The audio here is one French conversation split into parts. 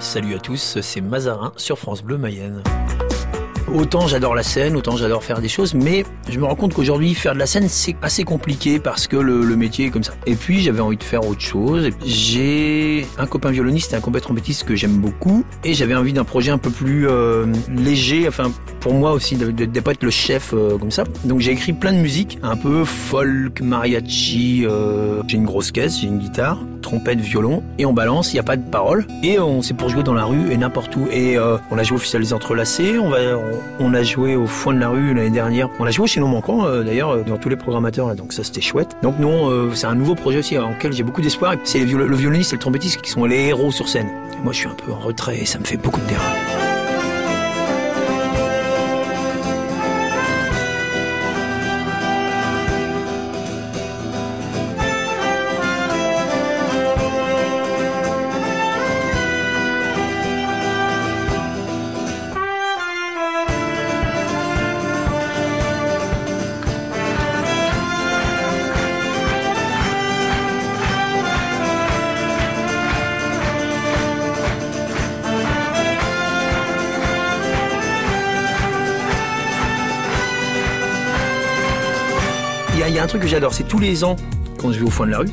Salut à tous, c'est Mazarin sur France Bleu Mayenne. Autant j'adore la scène, autant j'adore faire des choses, mais je me rends compte qu'aujourd'hui faire de la scène c'est assez compliqué parce que le, métier est comme ça. Et puis j'avais envie de faire autre chose. J'ai un copain violoniste et un copain trompettiste que j'aime beaucoup, et j'avais envie d'un projet un peu plus euh, léger, enfin pour moi aussi de ne pas être le chef euh, comme ça. Donc j'ai écrit plein de musique, un peu folk, mariachi. Euh, j'ai une grosse caisse, j'ai une guitare, trompette, violon, et on balance. Il n'y a pas de parole, et on c'est pour jouer dans la rue et n'importe où. Et on a joué des Entrelacés, on va a joué au foin de la rue l'année dernière. On a joué chez nos manquants euh, d'ailleurs euh, dans tous les programmateurs donc ça c'était chouette. Donc non, euh, c'est un nouveau projet aussi en lequel j'ai beaucoup d'espoir. C'est le violoniste et le trompettiste qui sont les héros sur scène. Moi je suis un peu en retrait et ça me fait beaucoup de terrain. il y, a un truc que j'adore, c'est tous les ans quand je vais au foin de la rue.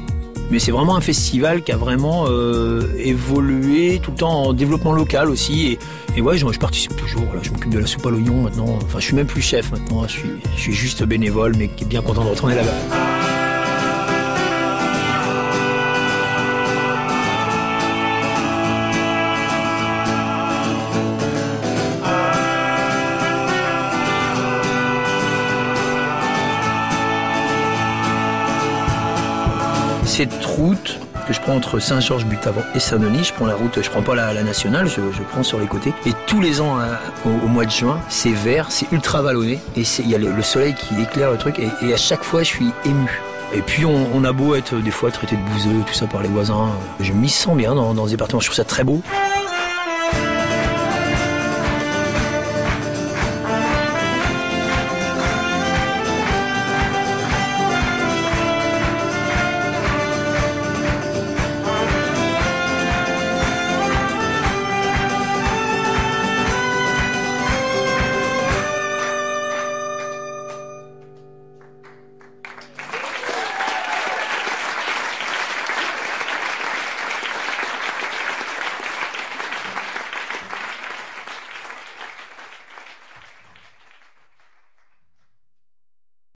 Mais c'est vraiment un festival qui a vraiment euh, évolué tout le temps en développement local aussi. Et, ouais, je, participe toujours. je m'occupe de la soupe à l'oignon maintenant. Enfin, je suis même plus chef maintenant. Je suis, je suis juste bénévole, mais qui est bien content de retourner là-bas. Cette route que je prends entre Saint-Georges-Butavant et Saint-Denis, je prends la route, je prends pas la, nationale, je, prends sur les côtés. Et tous les ans, hein, au, mois de juin, c'est vert, c'est ultra vallonné, et il y a le, soleil qui éclaire le truc, et, à chaque fois, je suis ému. Et puis on, on, a beau être des fois traité de bouseux, tout ça par les voisins, je m'y sens bien dans, dans ce département, je trouve ça très beau.